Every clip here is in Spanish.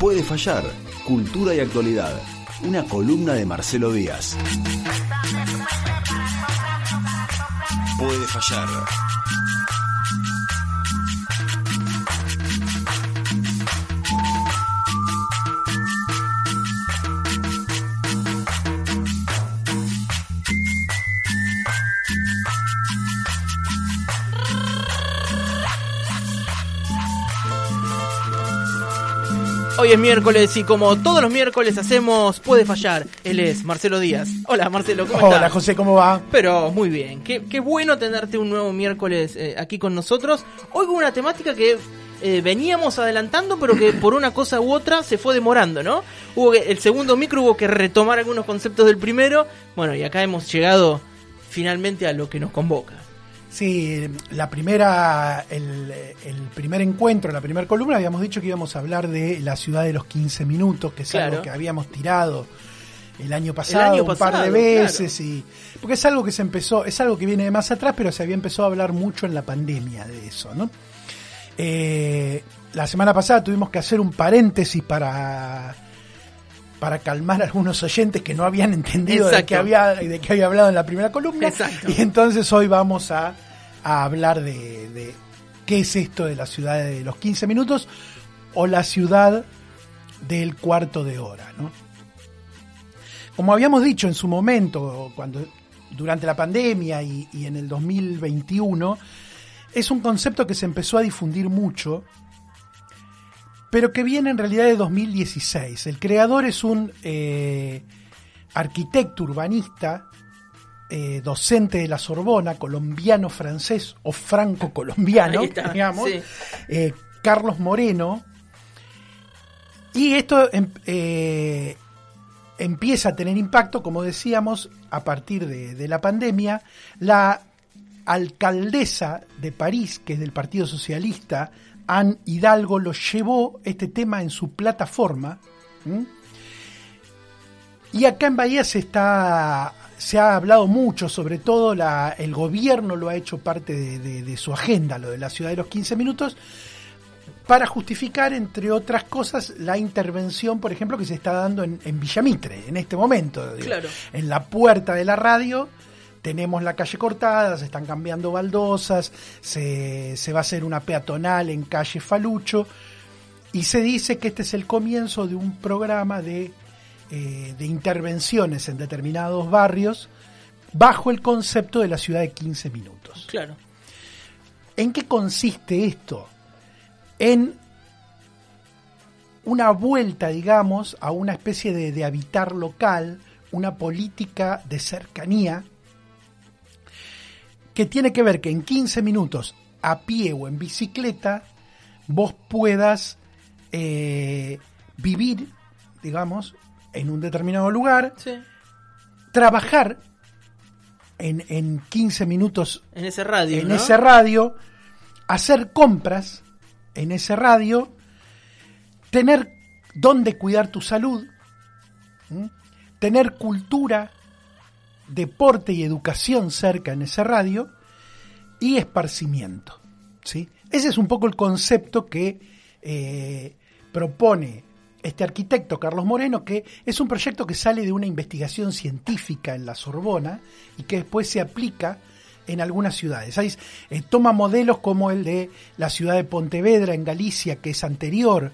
Puede fallar, cultura y actualidad. Una columna de Marcelo Díaz. Puede fallar. Hoy es miércoles y como todos los miércoles hacemos Puede Fallar. Él es Marcelo Díaz. Hola Marcelo, ¿cómo estás? Hola José, ¿cómo va? Pero muy bien, qué, qué bueno tenerte un nuevo miércoles eh, aquí con nosotros. Hoy con una temática que eh, veníamos adelantando, pero que por una cosa u otra se fue demorando, ¿no? Hubo que, el segundo micro hubo que retomar algunos conceptos del primero. Bueno, y acá hemos llegado finalmente a lo que nos convoca. Sí, la primera, el, el primer encuentro, la primera columna, habíamos dicho que íbamos a hablar de la ciudad de los 15 minutos, que es Claro. algo que habíamos tirado el año pasado año un par de veces y porque es algo que se empezó, es algo que viene de más atrás, pero se había empezado a hablar mucho en la pandemia de eso, ¿no? Eh, la semana pasada tuvimos que hacer un paréntesis para para calmar a algunos oyentes que no habían entendido de qué había de qué había hablado en la primera columna Exacto. y entonces hoy vamos a, a hablar de, qué es esto de la ciudad de los 15 minutos o la ciudad del cuarto de hora, ¿no? Como habíamos dicho en su momento, cuando durante la pandemia y, y en el 2021, es un concepto que se empezó a difundir mucho, pero que viene en realidad de 2016. El creador es un eh, arquitecto urbanista, eh, docente de la Sorbona, colombiano-francés o franco-colombiano, digamos, sí. eh, Carlos Moreno. Y esto em- eh, empieza a tener impacto, como decíamos, a partir de, de la pandemia. La alcaldesa de París, que es del Partido Socialista, Anne Hidalgo, lo llevó este tema en su plataforma. Y acá en Bahía se está se ha hablado mucho, sobre todo la, el gobierno lo ha hecho parte de, de- de su agenda, lo de la ciudad de los 15 minutos, para justificar, entre otras cosas, la intervención, por ejemplo, que se está dando en, en Villamitre en este momento. Claro. En la puerta de la radio tenemos la calle cortada, se están cambiando baldosas, se, se va a hacer una peatonal en calle Falucho, y se dice que este es el comienzo de un programa de, eh, de intervenciones en determinados barrios bajo el concepto de la ciudad de 15 minutos. Claro. ¿En qué consiste esto? En una vuelta, digamos, a una especie de, de habitar local, una política de cercanía, que tiene que ver que en 15 minutos, a pie o en bicicleta, vos puedas eh, vivir, digamos, en un determinado lugar, Sí. trabajar en, en 15 minutos En ese radio. en ¿no? ese radio, hacer compras en ese radio, tener dónde cuidar tu salud, ¿m? tener cultura, deporte y educación cerca en ese radio y esparcimiento. ¿sí? Ese es un poco el concepto que eh, propone este arquitecto Carlos Moreno, que es un proyecto que sale de una investigación científica en la Sorbona y que después se aplica en algunas ciudades. Ahí, eh, toma modelos como el de la ciudad de Pontevedra en Galicia, que es anterior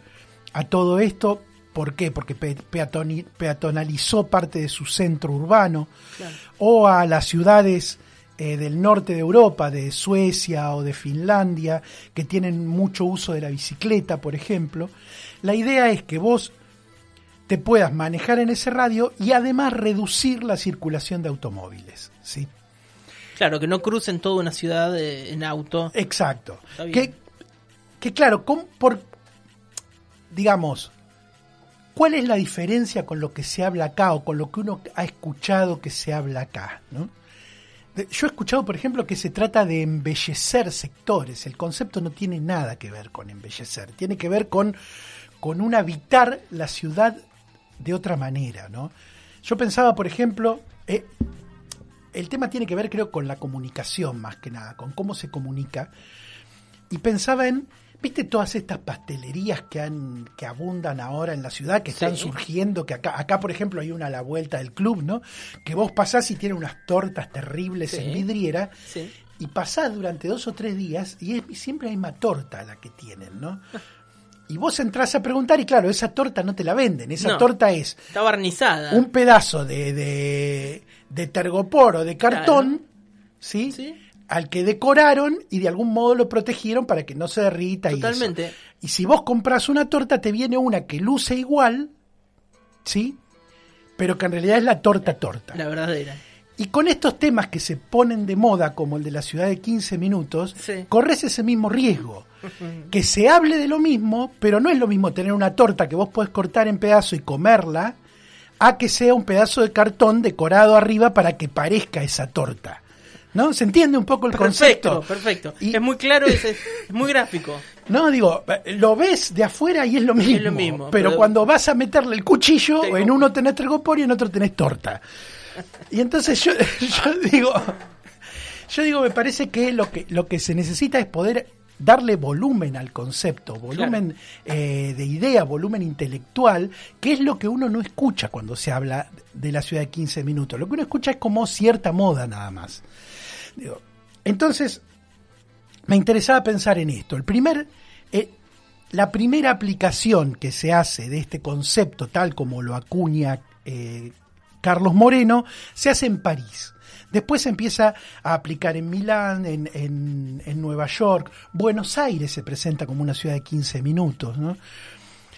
a todo esto. ¿Por qué? Porque pe- peatoni- peatonalizó parte de su centro urbano. Claro. O a las ciudades eh, del norte de Europa, de Suecia o de Finlandia, que tienen mucho uso de la bicicleta, por ejemplo. La idea es que vos te puedas manejar en ese radio y además reducir la circulación de automóviles. ¿sí? Claro, que no crucen toda una ciudad eh, en auto. Exacto. Que, que claro, ¿cómo- por, digamos, ¿cuál es la diferencia con lo que se habla acá o con lo que uno ha escuchado que se habla acá? ¿no? Yo he escuchado, por ejemplo, que se trata de embellecer sectores. El concepto no tiene nada que ver con embellecer, tiene que ver con, con un habitar la ciudad de otra manera. ¿no? Yo pensaba, por ejemplo, eh, el tema tiene que ver, creo, con la comunicación más que nada, con cómo se comunica. y pensaba en, ¿viste todas estas pastelerías que han que abundan ahora en la ciudad, que están Sí. surgiendo, que acá, acá por ejemplo hay una a la vuelta del club, ¿no? Que vos pasás y tiene unas tortas terribles Sí. en vidriera Sí. y pasás durante dos o tres días y es siempre la misma torta la que tienen, ¿no? Y vos entrás a preguntar y claro, esa torta no te la venden, esa No. torta es Está barnizada. un pedazo de, de, de tergopor o de cartón, ¿sí? Sí. Al que decoraron y de algún modo lo protegieron para que no se derrita. y eso. Totalmente. Y si vos compras una torta, te viene una que luce igual, ¿sí? Pero que en realidad es la torta torta. La verdadera. Y con estos temas que se ponen de moda, como el de la ciudad de 15 minutos, Sí. corres ese mismo riesgo. Que se hable de lo mismo, pero no es lo mismo tener una torta que vos podés cortar en pedazos y comerla, a que sea un pedazo de cartón decorado arriba para que parezca esa torta. ¿No? ¿Se entiende un poco el Perfecto, concepto? perfecto. Y- Es muy claro, es, es muy gráfico. No, digo, lo ves de afuera y es lo mismo. lo mismo, pero, pero- cuando vas a meterle el cuchillo, Tengo- en uno tenés tergopor y en otro tenés torta. Y entonces yo, yo digo, yo digo, me parece que lo que lo que se necesita es poder darle volumen al concepto, volumen eh, de idea, volumen intelectual, que es lo que uno no escucha cuando se habla de la ciudad de 15 minutos. Lo que uno escucha es como cierta moda nada más. Digo, entonces, me interesaba pensar en esto. El primer, eh, la primera aplicación que se hace de este concepto, tal como lo acuña eh, Carlos Moreno, se hace en París. Después se empieza a aplicar en Milán, en, en- en Nueva York. Buenos Aires se presenta como una ciudad de 15 minutos. ¿no?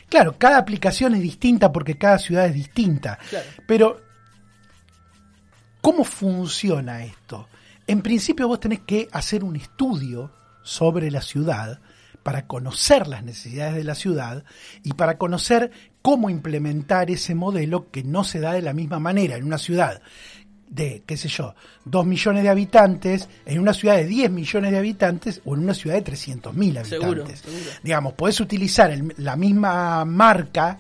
Claro, cada aplicación es distinta porque cada ciudad es distinta. Claro. Pero, ¿cómo funciona esto? En principio vos tenés que hacer un estudio sobre la ciudad para conocer las necesidades de la ciudad y para conocer cómo implementar ese modelo que no se da de la misma manera en una ciudad de, qué sé yo, 2 millones de habitantes, en una ciudad de 10 millones de habitantes o en una ciudad de 300 mil habitantes. Seguro, seguro. Digamos, podés utilizar el- la misma marca,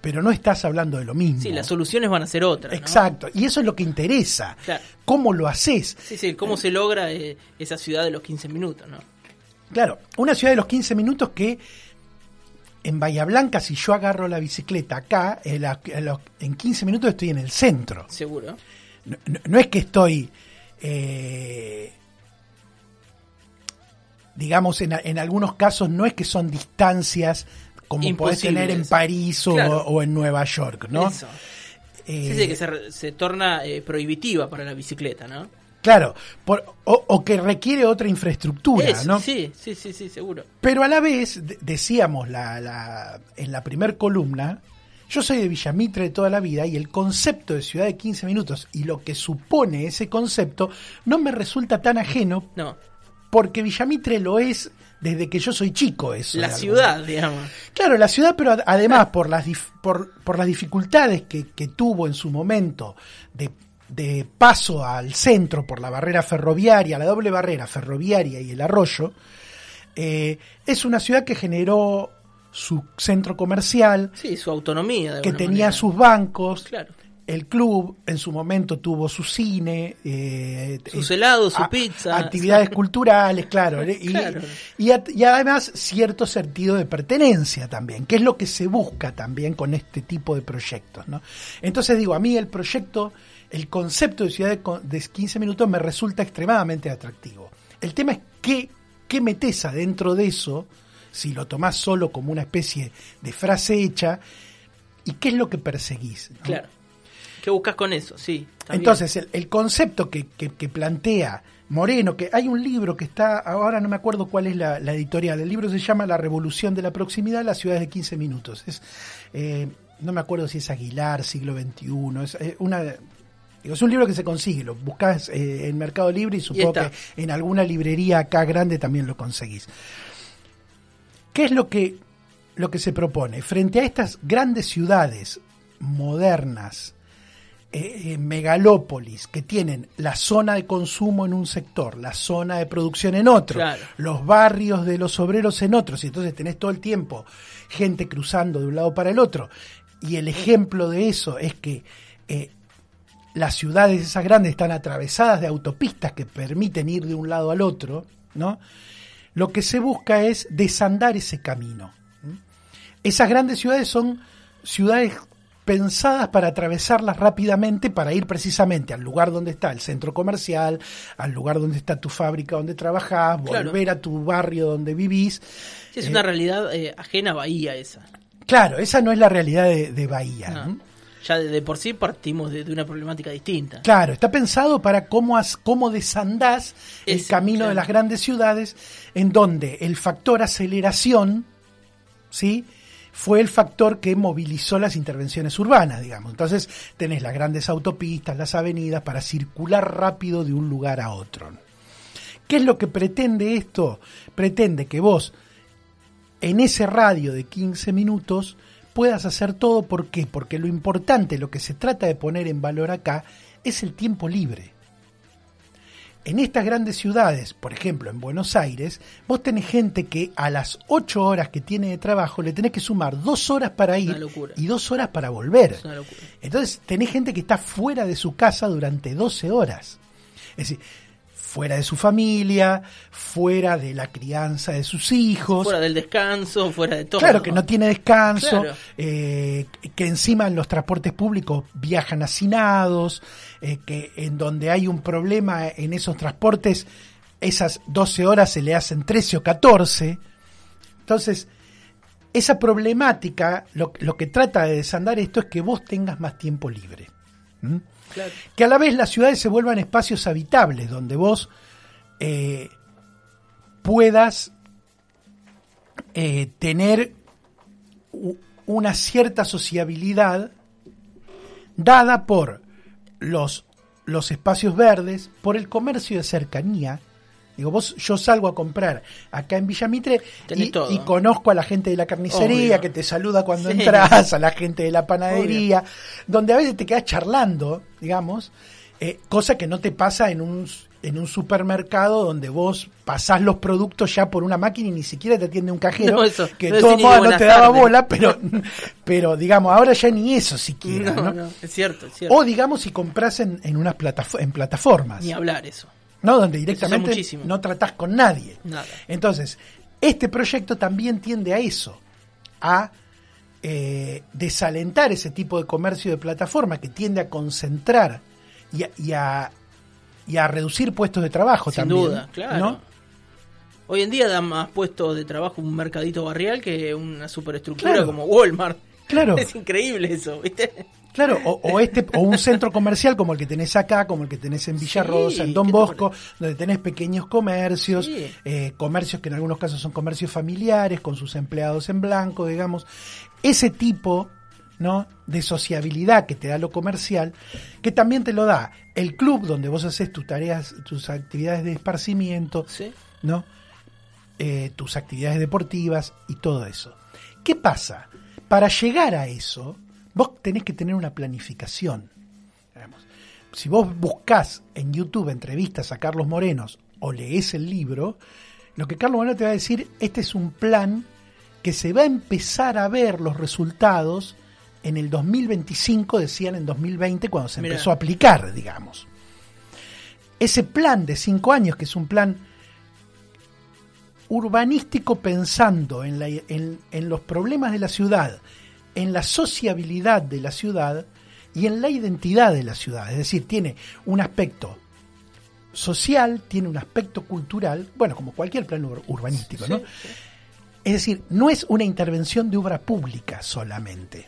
pero no estás hablando de lo mismo. Sí, las soluciones van a ser otras. ¿no? Exacto, y eso es lo que interesa. Claro. ¿Cómo lo haces? Sí, sí, cómo se logra eh, esa ciudad de los 15 minutos, ¿no? Claro, una ciudad de los 15 minutos que en Bahía Blanca, si yo agarro la bicicleta acá, en, la- en en 15 minutos estoy en el centro. Seguro. No, es que estoy, eh, digamos, en, algunos casos no es que son distancias como podés tener en París o, Claro. o en Nueva York, ¿no? Eso. Eh, Sí, sí, que se, torna eh, prohibitiva para la bicicleta, ¿no? Claro, por- o, o que requiere otra infraestructura, Eso, ¿no? Sí, sí, sí, sí, seguro. Pero a la vez, de- decíamos la, la- en la primer columna, yo soy de Villamitre de toda la vida y el concepto de ciudad de 15 minutos y lo que supone ese concepto no me resulta tan ajeno No, porque Villamitre lo es desde que yo soy chico. Eso la ciudad, digamos. Claro, la ciudad, pero ad- además por las, dif- por, por las dificultades que, que tuvo en su momento de, de paso al centro por la barrera ferroviaria, la doble barrera ferroviaria y el arroyo, eh, es una ciudad que generó su centro comercial, Sí, su autonomía. Que tenía manera. sus bancos, Claro. el club en su momento tuvo su cine, eh, Sus eh, helados, su a- pizza. actividades culturales, claro, ¿eh? y, Claro. y a- y además cierto sentido de pertenencia también, que es lo que se busca también con este tipo de proyectos. ¿no? Entonces digo, a mí el proyecto, el concepto de ciudad de, de 15 minutos me resulta extremadamente atractivo. El tema es qué, qué metes adentro de eso, si lo tomás solo como una especie de frase hecha, y qué es lo que perseguís. ¿no? Claro. ¿Qué buscas con eso? Sí. Entonces, el, el concepto que, que- que plantea Moreno, que hay un libro que está, ahora no me acuerdo cuál es la, la editorial, el libro se llama La Revolución de la Proximidad, las ciudades de 15 minutos. Es, eh, no me acuerdo si es Aguilar, siglo XXI, es eh, una... Es un libro que se consigue, lo buscas eh, en Mercado Libre y supongo que en alguna librería acá grande también lo conseguís. ¿Qué es lo que, lo que se propone? Frente a estas grandes ciudades modernas, eh, eh, megalópolis, que tienen la zona de consumo en un sector, la zona de producción en otro, Claro. los barrios de los obreros en otros, y entonces tenés todo el tiempo gente cruzando de un lado para el otro. Y el ejemplo de eso es que eh, las ciudades esas grandes están atravesadas de autopistas que permiten ir de un lado al otro, ¿no? lo que se busca es desandar ese camino. Esas grandes ciudades son ciudades pensadas para atravesarlas rápidamente para ir precisamente al lugar donde está el centro comercial, al lugar donde está tu fábrica donde trabajás, Claro. volver a tu barrio donde vivís. Sí, es Eh, una realidad eh, ajena a Bahía esa. Claro, esa no es la realidad de, de Bahía. No. ¿no? Ya de, de por sí partimos de, de una problemática distinta. Claro, está pensado para cómo, has- cómo desandás el camino claro. de las grandes ciudades, en donde el factor aceleración, ¿sí? fue el factor que movilizó las intervenciones urbanas, digamos. Entonces tenés las grandes autopistas, las avenidas, para circular rápido de un lugar a otro. ¿Qué es lo que pretende esto? Pretende que vos, en ese radio de 15 minutos, puedas hacer todo. ¿Por qué? Porque lo importante, lo que se trata de poner en valor acá, es el tiempo libre. En estas grandes ciudades, por ejemplo en Buenos Aires, vos tenés gente que a las 8 horas que tiene de trabajo le tenés que sumar 2 horas para ir y 2 horas para volver. Entonces tenés gente que está fuera de su casa durante 12 horas. Es decir, fuera de su familia, fuera de la crianza de sus hijos. Fuera del descanso, fuera de todo. Claro, que no tiene descanso, Claro. eh, que encima en los transportes públicos viajan hacinados, eh, que en donde hay un problema en esos transportes, esas 12 horas se le hacen 13 o 14. Entonces, esa problemática, lo, lo que trata de desandar esto es que vos tengas más tiempo libre. ¿Mm? Que a la vez las ciudades se vuelvan espacios habitables donde vos eh, puedas eh, tener una cierta sociabilidad dada por los, los espacios verdes, por el comercio de cercanía. Digo, vos, yo salgo a comprar acá en Villamitre y, todo. y conozco a la gente de la carnicería Obvio. que te saluda cuando Sí. entras, a la gente de la panadería, donde a veces te quedas charlando, digamos, eh, cosa que no te pasa en un, en un supermercado donde vos pasás los productos ya por una máquina y ni siquiera te atiende un cajero, No, eso, que no modos no te daba bola, pero, pero digamos, ahora ya ni eso siquiera, No, es cierto, es cierto. O digamos si compras en, en unas platafo- en plataformas, Ni hablar eso. ¿No? Donde directamente no tratás con nadie. Nada. Entonces, este proyecto también tiende a eso, a eh, desalentar ese tipo de comercio de plataforma que tiende a concentrar y a, y a, y a reducir puestos de trabajo Sin también. duda, claro. ¿no? Hoy en día da más puestos de trabajo un mercadito barrial que una superestructura Claro. como Walmart. Claro. Es increíble eso, ¿viste? Claro, o, o este, o un centro comercial como el que tenés acá, como el que tenés en Villarrosa, Sí, en Don ¿qué te Bosco, donde tenés pequeños comercios, Sí. eh, comercios que en algunos casos son comercios familiares, con sus empleados en blanco, digamos. Ese tipo ¿no? de sociabilidad que te da lo comercial, que también te lo da el club donde vos haces tus tareas, tus actividades de esparcimiento, Sí. ¿no? Eh, tus actividades deportivas y todo eso. ¿Qué pasa? Para llegar a eso, vos tenés que tener una planificación. Si vos buscás en YouTube entrevistas a Carlos Morenos o lees el libro, lo que Carlos Moreno te va a decir, este es un plan que se va a empezar a ver los resultados en el 2025, decían en 2020, cuando se Mirá. empezó a aplicar, digamos. Ese plan de cinco años, que es un plan urbanístico pensando en, la- en- en los problemas de la ciudad, en la sociabilidad de la ciudad y en la identidad de la ciudad. Es decir, tiene un aspecto social, tiene un aspecto cultural, bueno, como cualquier plan ur- urbanístico, ¿no? Sí, sí. Es decir, no es una intervención de obra pública solamente,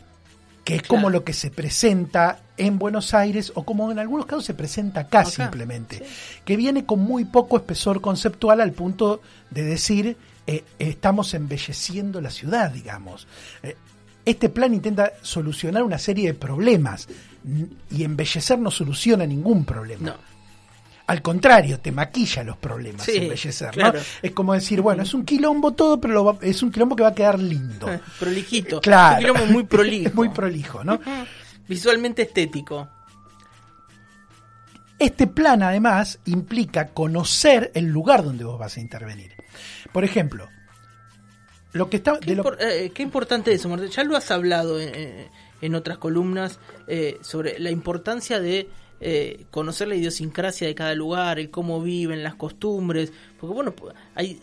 que es Claro. como lo que se presenta en Buenos Aires o como en algunos casos se presenta acá, Acá, simplemente, sí. que viene con muy poco espesor conceptual al punto de decir eh, estamos embelleciendo la ciudad, digamos. Eh, este plan intenta solucionar una serie de problemas y embellecer no soluciona ningún problema. No. Al contrario, te maquilla los problemas, Sí, embellecer, claro. ¿no? Es como decir, bueno, es un quilombo todo, pero lo va- es un quilombo que va a quedar lindo. Prolijito. Claro. Un quilombo muy prolijo. muy prolijo, ¿no? Visualmente estético. Este plan, además, implica conocer el lugar donde vos vas a intervenir. Por ejemplo, lo que está. Qué, de lo- impor- eh, qué importante eso, Martín. Ya lo has hablado en, en- en otras columnas eh, sobre la importancia de eh, conocer la idiosincrasia de cada lugar, el cómo viven, las costumbres. Porque, bueno, hay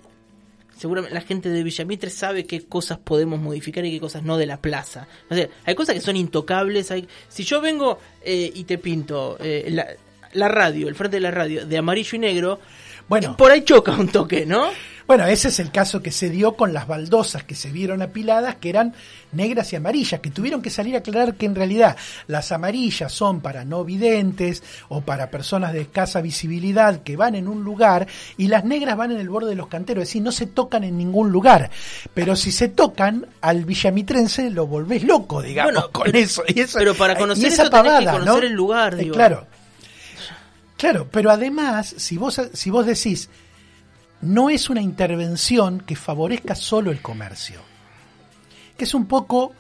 seguramente la gente de Villamitre sabe qué cosas podemos modificar y qué cosas no de la plaza. O sea, hay cosas que son intocables. Hay, si yo vengo eh, y te pinto eh, la, la radio, el frente de la radio, de amarillo y negro, Bueno. por ahí choca un toque, ¿no? Bueno, ese es el caso que se dio con las baldosas que se vieron apiladas, que eran negras y amarillas, que tuvieron que salir a aclarar que en realidad las amarillas son para no videntes o para personas de escasa visibilidad que van en un lugar y las negras van en el borde de los canteros, es decir, no se tocan en ningún lugar. Pero si se tocan, al villamitrense lo volvés loco, digamos, Bueno, con pero- eso. Y eso- pero para conocer esa eso tenés que pavada, conocer ¿no? el lugar, Eh, digo. claro. Claro, pero además, si vos, si vos decís, no es una intervención que favorezca solo el comercio, que es un poco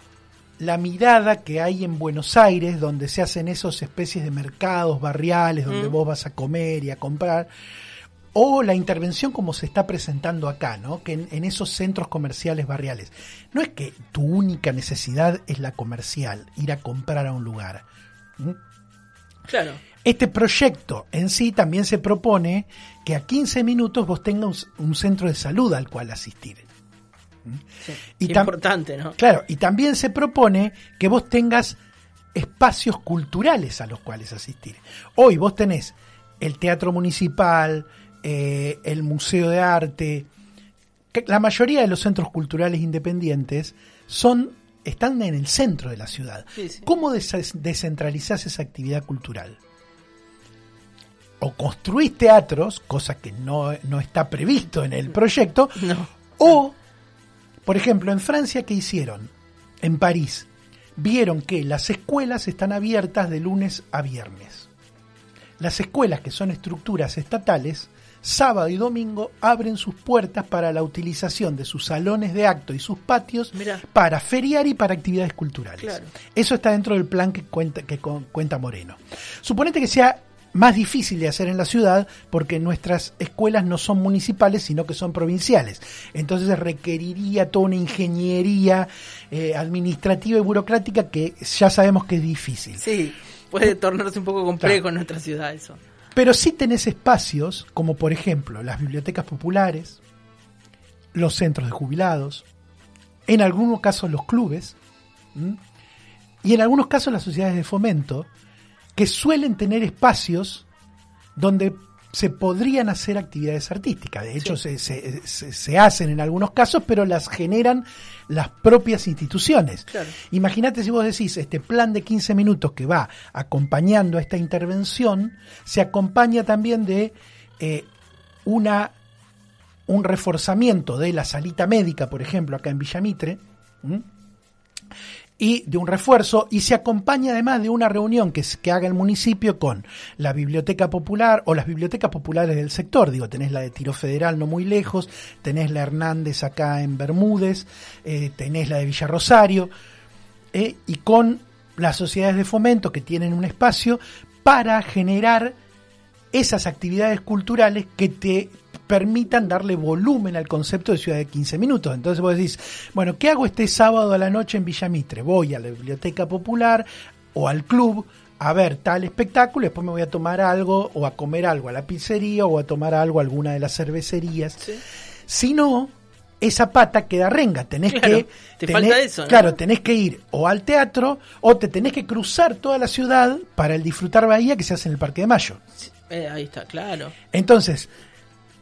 la mirada que hay en Buenos Aires, donde se hacen esos especies de mercados barriales, donde Mm. vos vas a comer y a comprar, o la intervención como se está presentando acá, ¿no? Que en, en esos centros comerciales barriales. No es que tu única necesidad es la comercial, ir a comprar a un lugar. ¿Mm? Claro. Este proyecto en sí también se propone que a 15 minutos vos tengas un centro de salud al cual asistir. Sí. Y importante, ¿no? Claro, y también se propone que vos tengas espacios culturales a los cuales asistir. Hoy vos tenés el Teatro Municipal, eh, el Museo de Arte, que la mayoría de los centros culturales independientes son están en el centro de la ciudad. Sí, sí. ¿Cómo des- descentralizás esa actividad cultural? O construís teatros, cosa que no, no está previsto en el proyecto, No. o, por ejemplo, en Francia, ¿qué hicieron? En París, vieron que las escuelas están abiertas de lunes a viernes. Las escuelas, que son estructuras estatales, sábado y domingo abren sus puertas para la utilización de sus salones de acto y sus patios Mirá. para feriar y para actividades culturales. Claro. Eso está dentro del plan que cuenta, que cuenta Moreno. Suponete que sea más difícil de hacer en la ciudad porque nuestras escuelas no son municipales sino que son provinciales. Entonces requeriría toda una ingeniería eh, administrativa y burocrática que ya sabemos que es difícil. Sí, puede tornarse un poco complejo en nuestra ciudad eso. Pero sí tenés espacios como por ejemplo las bibliotecas populares, los centros de jubilados, en algunos casos los clubes ¿m? y en algunos casos las sociedades de fomento que suelen tener espacios donde se podrían hacer actividades artísticas. De hecho, se, se- se- se hacen en algunos casos, pero las generan las propias instituciones. Claro. Imagínate si vos decís, este plan de 15 minutos que va acompañando a esta intervención, se acompaña también de eh, una, un reforzamiento de la salita médica, por ejemplo, acá en Villamitre, ¿m? Y de un refuerzo y se acompaña además de una reunión que, haga el municipio con la biblioteca popular o las bibliotecas populares del sector. Digo, tenés la de Tiro Federal no muy lejos, tenés la Hernández acá en Bermúdez, eh, tenés la de Villa Rosario, eh, y con las sociedades de fomento que tienen un espacio para generar esas actividades culturales que te permitan darle volumen al concepto de ciudad de 15 minutos. Entonces vos decís, bueno, ¿qué hago este sábado a la noche en Villamitre? Voy a la biblioteca popular o al club a ver tal espectáculo, y después me voy a tomar algo o a comer algo a la pizzería o a tomar algo a alguna de las cervecerías. Sí. Si no, esa pata queda renga. Tenés Claro, que. te tenés- falta eso, ¿no? Claro, tenés que ir o al teatro o te tenés que cruzar toda la ciudad para el disfrutar Bahía que se hace en el Parque de Mayo. Eh, ahí está, claro. Entonces,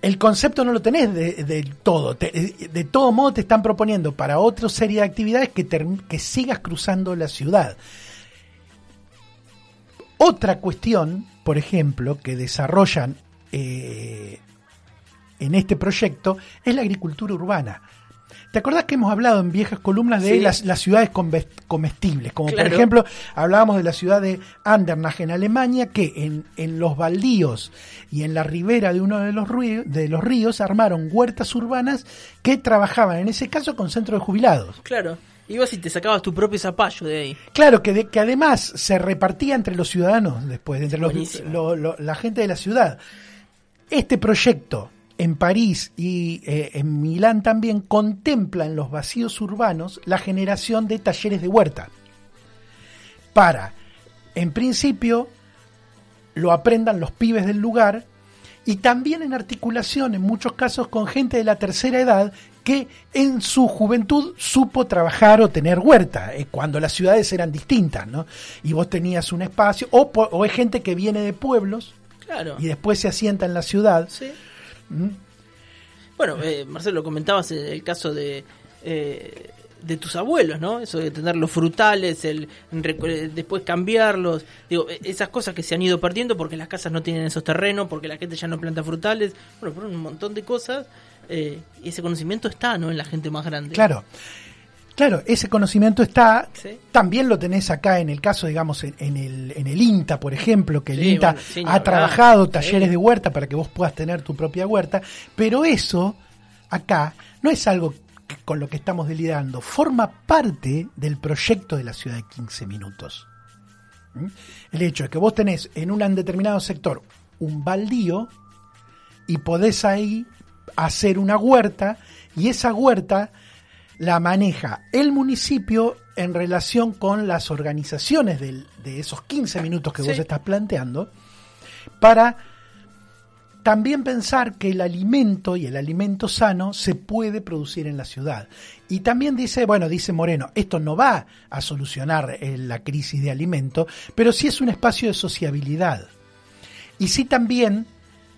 el concepto no lo tenés de, todo. De todo modo te están proponiendo para otra serie de actividades que, que sigas cruzando la ciudad. Otra cuestión, por ejemplo, que desarrollan eh, en este proyecto es la agricultura urbana. ¿Te acordás que hemos hablado en viejas columnas de Sí. las, las ciudades comestibles? Como Claro. por ejemplo, hablábamos de la ciudad de Andernach en Alemania, que en, en los baldíos y en la ribera de uno de los, ríos, de los ríos armaron huertas urbanas que trabajaban, en ese caso, con centros de jubilados. Claro. Ibas y te sacabas tu propio zapallo de ahí. Claro, que, de- que además se repartía entre los ciudadanos después, entre los- lo- lo- la gente de la ciudad. Este proyecto en París y eh, en Milán también contempla en los vacíos urbanos la generación de talleres de huerta. Para, en principio, lo aprendan los pibes del lugar y también en articulación, en muchos casos, con gente de la tercera edad que en su juventud supo trabajar o tener huerta, eh, cuando las ciudades eran distintas, ¿no? Y vos tenías un espacio, o, o es gente que viene de pueblos Claro. y después se asienta en la ciudad. Sí. ¿Mm? Bueno, eh, Marcelo, comentabas el, el caso de, eh, de tus abuelos, ¿no? Eso de tener los frutales, el eh, después cambiarlos, digo, eh, esas cosas que se han ido perdiendo porque las casas no tienen esos terrenos, porque la gente ya no planta frutales, bueno, por un montón de cosas, eh, y ese conocimiento está, ¿no? En la gente más grande. Claro. Claro, ese conocimiento está, Sí. también lo tenés acá en el caso, digamos, en, en el, en el INTA, por ejemplo, que el Sí, INTA bueno, ha hablar. trabajado talleres de huerta para que vos puedas tener tu propia huerta, pero eso acá no es algo que- con lo que estamos delirando, forma parte del proyecto de la ciudad de 15 minutos. ¿Mm? El hecho de que vos tenés en un determinado sector un baldío y podés ahí hacer una huerta y esa huerta la maneja el municipio en relación con las organizaciones del- de esos 15 minutos que vos estás planteando para también pensar que el alimento y el alimento sano se puede producir en la ciudad. Y también dice, bueno, dice Moreno, esto no va a solucionar eh, la crisis de alimento, pero sí es un espacio de sociabilidad. Y sí también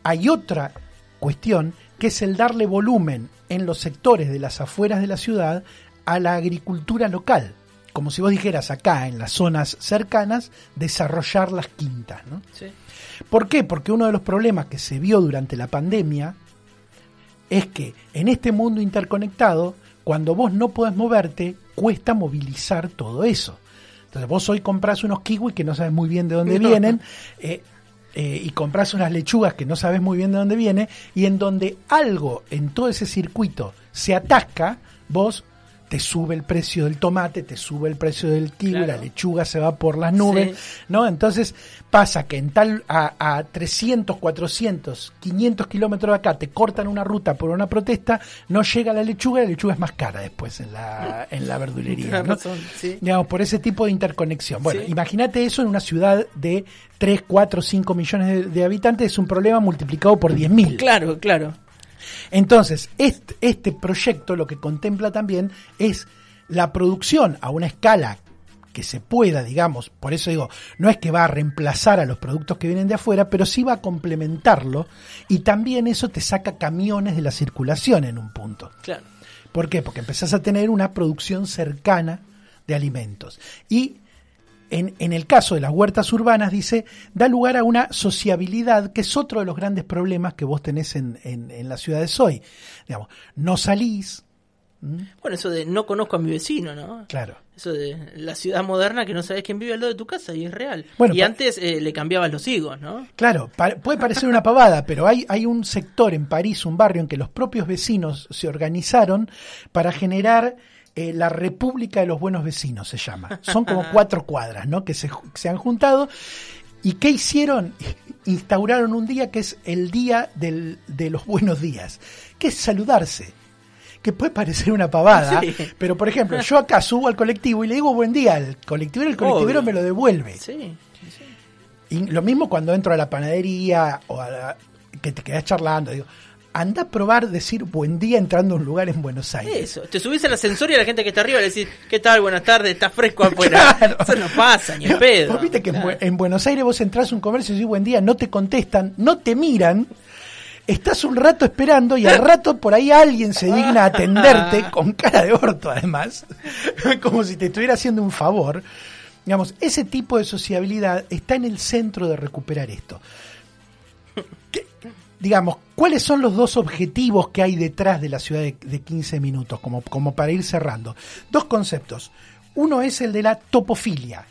hay otra cuestión que es el darle volumen en los sectores de las afueras de la ciudad a la agricultura local. Como si vos dijeras acá, en las zonas cercanas, desarrollar las quintas. ¿no? Sí. ¿Por qué? Porque uno de los problemas que se vio durante la pandemia es que en este mundo interconectado, cuando vos no podés moverte, cuesta movilizar todo eso. Entonces vos hoy compras unos kiwis que no sabes muy bien de dónde No. vienen, eh, eh, y compras unas lechugas que no sabes muy bien de dónde viene, y en donde algo en todo ese circuito se atasca, vos te sube el precio del tomate, te sube el precio del kiwi, Claro. la lechuga se va por las nubes, Sí. ¿no? Entonces pasa que en tal a, a 300, 400, 500 kilómetros de acá te cortan una ruta por una protesta, no llega la lechuga y la lechuga es más cara después en la, en la verdulería. ¿no? razón, sí. Digamos, por ese tipo de interconexión. Bueno, Sí. imagínate eso en una ciudad de 3, 4, 5 millones de, de habitantes, es un problema multiplicado por 10.000. Claro, claro. Entonces, este, este proyecto lo que contempla también es la producción a una escala que se pueda, digamos, por eso digo, no es que va a reemplazar a los productos que vienen de afuera, pero sí va a complementarlo y también eso te saca camiones de la circulación en un punto. Claro. ¿Por qué? Porque empezás a tener una producción cercana de alimentos. Y en, en el caso de las huertas urbanas, dice, da lugar a una sociabilidad, que es otro de los grandes problemas que vos tenés en, en, en las ciudades hoy. Digamos, no salís. Bueno, eso de no conozco a mi vecino, ¿no? claro. Eso de la ciudad moderna que no sabes quién vive al lado de tu casa y es real. Bueno, y antes eh, le cambiabas los higos, ¿no? Claro, pa- puede parecer una pavada, pero hay, hay un sector en París, un barrio en que los propios vecinos se organizaron para generar eh, la República de los Buenos Vecinos, se llama. Son como cuatro cuadras, ¿no? Que se, se han juntado. ¿Y qué hicieron? Instauraron un día que es el Día del- de los Buenos Días, que es saludarse. Que puede parecer una pavada, Sí. pero por ejemplo, yo acá subo al colectivo y le digo buen día al colectivero, el colectivero Obvio. me lo devuelve. Sí. Y lo mismo cuando entro a la panadería o a la- que te quedas charlando, digo, anda a probar decir buen día entrando a un lugar en Buenos Aires. Eso. Te subís al ascensor y a la gente que está arriba le decís, ¿qué tal? Buenas tardes, está fresco afuera. Claro. Eso no pasa, ni en pedo. Vos viste que en Claro. Bu- en Buenos Aires vos entras a un comercio y decís buen día, no te contestan, no te miran, estás un rato esperando y al rato por ahí alguien se digna a atenderte con cara de orto además, como si te estuviera haciendo un favor. Digamos, ese tipo de sociabilidad está en el centro de recuperar esto. ¿Qué- digamos, ¿cuáles son los dos objetivos que hay detrás de la ciudad de, de 15 minutos? Como, como para ir cerrando. Dos conceptos. Uno es el de la topofilia.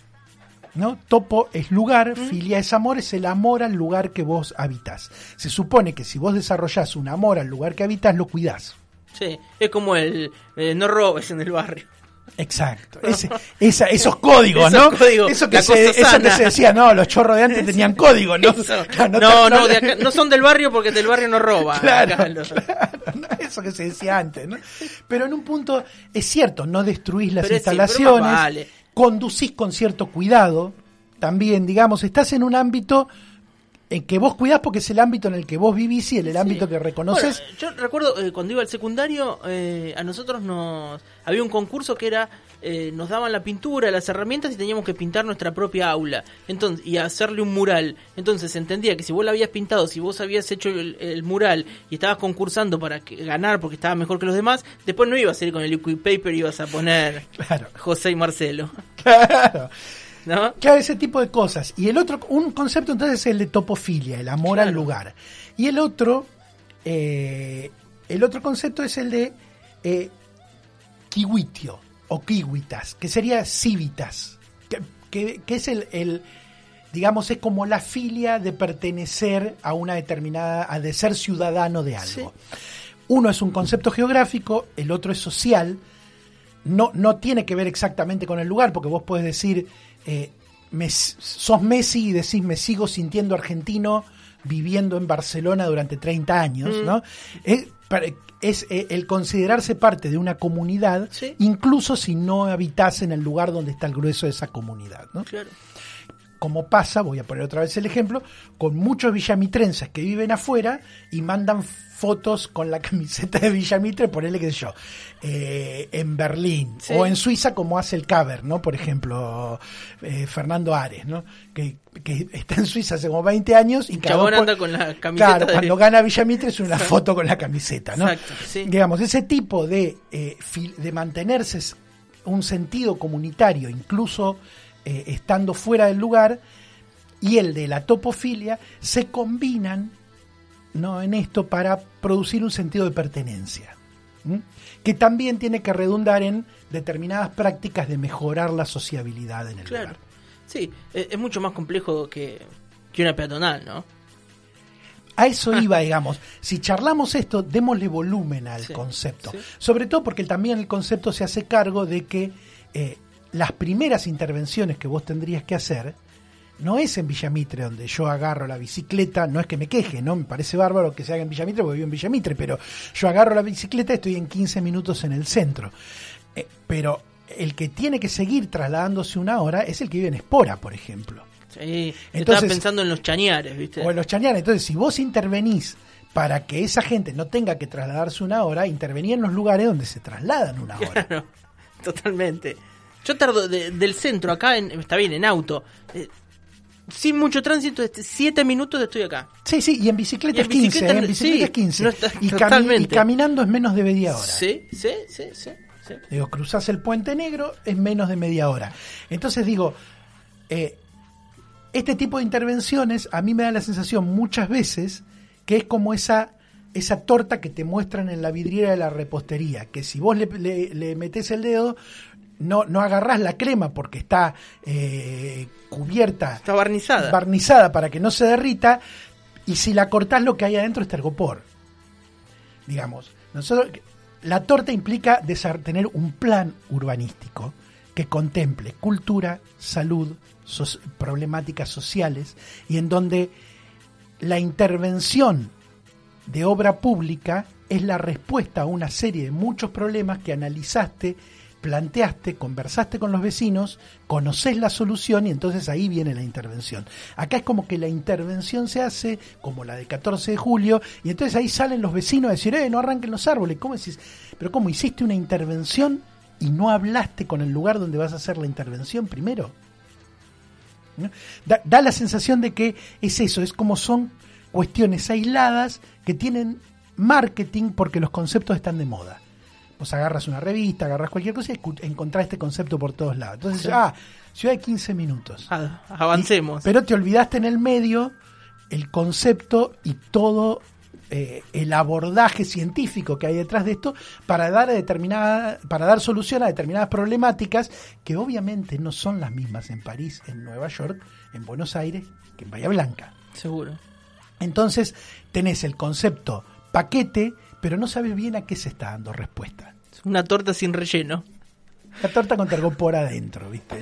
¿no? Topo es lugar, filia es amor, es el amor al lugar que vos habitas. Se supone que si vos desarrollás un amor al lugar que habitas, lo cuidás. Sí, es como el eh, no robes en el barrio. Exacto. Ese- esa- esos códigos, Esos ¿no? códigos, eso, que se, cosa eso que sana. se decía, no, los chorros de antes tenían código, ¿no? Claro, No, te- no, de acá- no son del barrio porque del barrio no roban. Claro, no, eso que se decía antes, ¿no? Pero en un punto es cierto, no destruís las Pero sí, instalaciones, vale. conducís con cierto cuidado, también, digamos, estás en un ámbito en que vos cuidás porque es el ámbito en el que vos vivís y el, el ámbito que reconoces. Bueno, yo recuerdo eh, cuando iba al secundario, eh, a nosotros nos había un concurso que era eh, nos daban la pintura, las herramientas y teníamos que pintar nuestra propia aula entonces y hacerle un mural. Entonces se entendía que si vos la habías pintado, si vos habías hecho el, mural y estabas concursando para que, ganar porque estaba mejor que los demás, después no ibas a ir con el liquid paper y ibas a poner José y Marcelo. Claro. Claro, ese tipo de cosas. Y el otro, un concepto entonces es el de topofilia, el amor al lugar. Y el otro, eh, el otro concepto es el de eh, kiwitio o kiwitas, que sería civitas, que, es el, digamos, es como la filia de pertenecer a una determinada, a de ser ciudadano de algo. Uno es un concepto geográfico, el otro es social. No, no tiene que ver exactamente con el lugar, porque vos podés decir, eh, sos Messi y decís me sigo sintiendo argentino viviendo en Barcelona durante 30 años, mm. ¿no? Es, es eh, el considerarse parte de una comunidad, incluso si no habitas en el lugar donde está el grueso de esa comunidad, ¿no? Claro como pasa, voy a poner otra vez el ejemplo, con muchos villamitrenses que viven afuera y mandan fotos con la camiseta de Villamitre, ponele que sé yo, eh, en Berlín o en Suiza como hace el Caber, ¿no? Por ejemplo, eh, Fernando Ares, ¿no? Que, está en Suiza hace como 20 años y cada anda con la camiseta. Claro, cuando gana Villamitre es una foto con la camiseta, ¿no? Exacto, sí. Digamos, ese tipo de, eh, de mantenerse un sentido comunitario, incluso eh, estando fuera del lugar y el de la topofilia se combinan ¿no? en esto para producir un sentido de pertenencia, que también tiene que redundar en determinadas prácticas de mejorar la sociabilidad en el lugar. Sí, e-, es mucho más complejo que, que una peatonal, ¿no? A eso iba, digamos. Si charlamos esto, démosle volumen al concepto. Sobre todo porque también el concepto se hace cargo de que eh, las primeras intervenciones que vos tendrías que hacer no es en Villamitre, donde yo agarro la bicicleta, no es que me queje, ¿no? Me parece bárbaro que se haga en Villamitre porque vivo en Villamitre, pero yo agarro la bicicleta y estoy en 15 minutos en el centro. Eh, pero el que tiene que seguir trasladándose una hora es el que vive en Espora, por ejemplo. Sí, entonces pensando en los chañares, ¿viste? O en los chañares. Entonces, si vos intervenís para que esa gente no tenga que trasladarse una hora, intervenía en los lugares donde se trasladan una hora. Claro, totalmente. Yo tardo del centro acá, en, está bien, en auto. Eh, sin mucho tránsito, este, siete minutos estoy acá. Sí, sí, y en bicicleta, es 15, en bicicleta es 15. y, caminando es menos de media hora. Sí, sí, sí, sí. Digo, cruzás el puente negro, es menos de media hora. Entonces digo, eh, este tipo de intervenciones a mí me da la sensación muchas veces que es como esa esa torta que te muestran en la vidriera de la repostería, que si vos le, le metés el dedo, no, no agarrás la crema porque está eh, cubierta. Está barnizada. Barnizada para que no se derrita. Y si la cortás, lo que hay adentro es tergopor. Digamos, nosotros, la torta implica tener un plan urbanístico que contemple cultura, salud, problemáticas sociales y en donde la intervención de obra pública es la respuesta a una serie de muchos problemas que analizaste planteaste, conversaste con los vecinos, conoces la solución y entonces ahí viene la intervención. Acá es como que la intervención se hace como la de 14 de julio y entonces ahí salen los vecinos a decir, eh, no arranquen los árboles. ¿Cómo decís? Pero ¿cómo hiciste una intervención y no hablaste con el lugar donde vas a hacer la intervención primero? Da, da la sensación de que es eso, es como son cuestiones aisladas que tienen marketing porque los conceptos están de moda. Vos agarras una revista, agarras cualquier cosa y encontrás este concepto por todos lados. Entonces, ah, ciudad de 15 minutos. Ah, avancemos. pero te olvidaste en el medio el concepto y todo eh, el abordaje científico que hay detrás de esto para dar determinada, para dar solución a determinadas problemáticas que obviamente no son las mismas en París, en Nueva York, en Buenos Aires que en Bahía Blanca. Seguro. Entonces tenés el concepto paquete pero no sabes bien a qué se está dando respuesta. Una torta sin relleno. La torta con por adentro, ¿viste?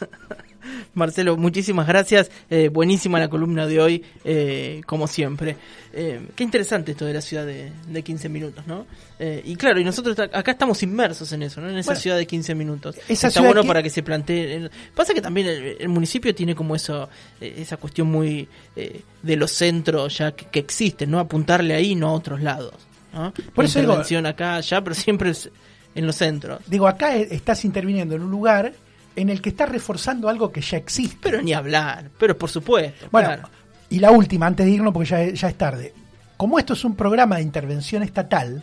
Marcelo, muchísimas gracias. Eh, buenísima la columna de hoy, eh, como siempre. Eh, qué interesante esto de la ciudad de, de 15 minutos, ¿no? Eh, y claro, y nosotros acá estamos inmersos en eso, ¿no? En esa Bueno, ciudad de 15 minutos. esa Está bueno que- para que se plantee. Pasa que también el, el municipio tiene como eso, esa cuestión muy eh, de los centros ya que, que existen, ¿no? Apuntarle ahí, no a otros lados. ¿no? Por eso digo- Intervención acá, allá, pero siempre es en los centros. Digo, acá e- estás interviniendo en un lugar en el que estás reforzando algo que ya existe. Pero ni hablar, pero por supuesto. Bueno, claro. y la última, antes de irnos, porque ya, ya es tarde. Como esto es un programa de intervención estatal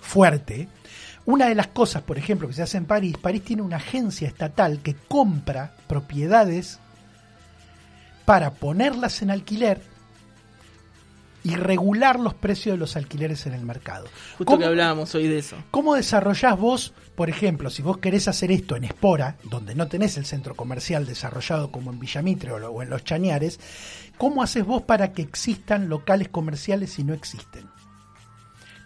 fuerte, una de las cosas, por ejemplo, que se hace en París, París tiene una agencia estatal que compra propiedades para ponerlas en alquiler y regular los precios de los alquileres en el mercado. Justo ¿Cómo- que hablábamos hoy de eso. ¿Cómo desarrollás vos, por ejemplo, si vos querés hacer esto en Espora, donde no tenés el centro comercial desarrollado como en Villamitre o, o en Los Chañares, cómo haces vos para que existan locales comerciales si no existen?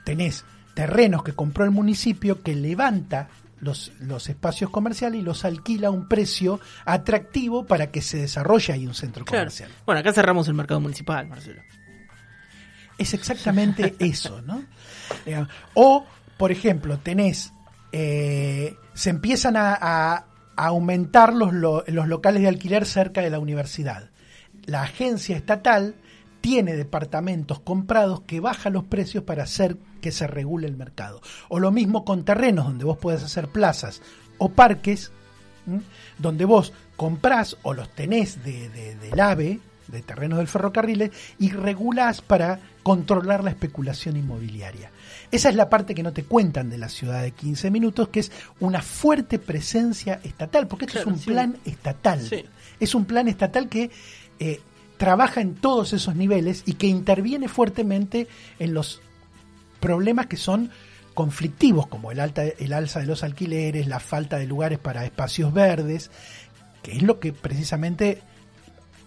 Tenés terrenos que compró el municipio que levanta los, los espacios comerciales y los alquila a un precio atractivo para que se desarrolle ahí un centro Claro. comercial. Bueno, acá cerramos el mercado municipal, Marcelo. Es exactamente eso, ¿no? Digamos, O, por ejemplo, tenés, eh, se empiezan a, aumentar los, lo- los locales de alquiler cerca de la universidad. La agencia estatal tiene departamentos comprados que baja los precios para hacer que se regule el mercado. O lo mismo con terrenos donde vos puedes hacer plazas o parques, donde vos comprás o los tenés de, de- del AVE, de terrenos del ferrocarril, y regulás para controlar la especulación inmobiliaria. Esa es la parte que no te cuentan de la ciudad de 15 minutos, que es una fuerte presencia estatal, porque esto Claro, es un sí. plan estatal. Sí. Es un plan estatal que eh, trabaja en todos esos niveles y que interviene fuertemente en los problemas que son conflictivos, como el, alta, el alza de los alquileres, la falta de lugares para espacios verdes, que es lo que precisamente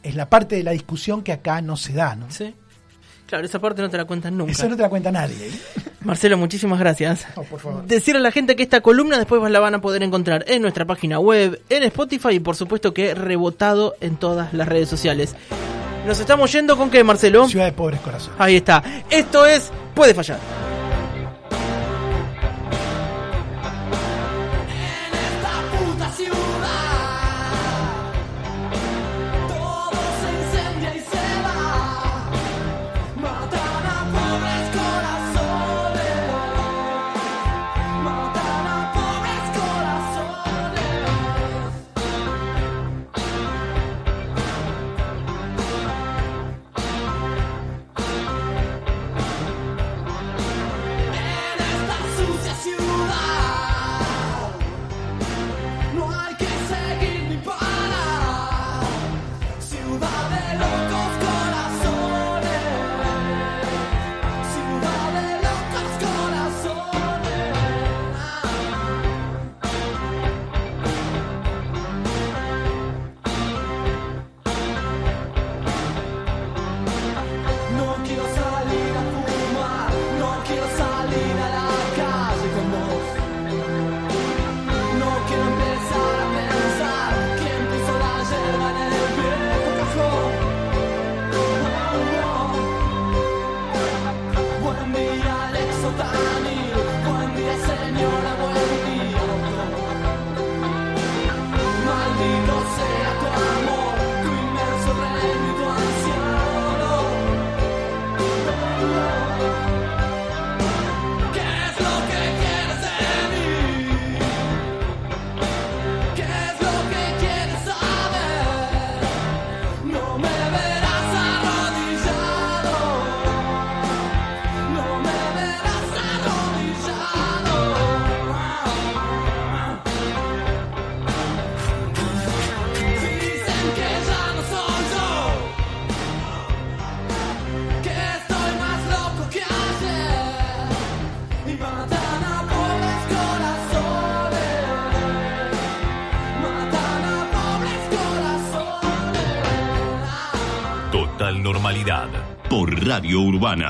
es la parte de la discusión que acá no se da, ¿no? Sí. Claro, esa parte no te la cuentan nunca. Eso no te la cuenta nadie. ¿eh? Marcelo, muchísimas gracias. No, por favor. Decirle a la gente que esta columna después la van a poder encontrar en nuestra página web, en Spotify y por supuesto que rebotado en todas las redes sociales. Nos estamos yendo con qué, Marcelo? Ciudad de pobres corazones. Ahí está. Esto es Puede fallar. En esta puta ciudad Radio Urbana.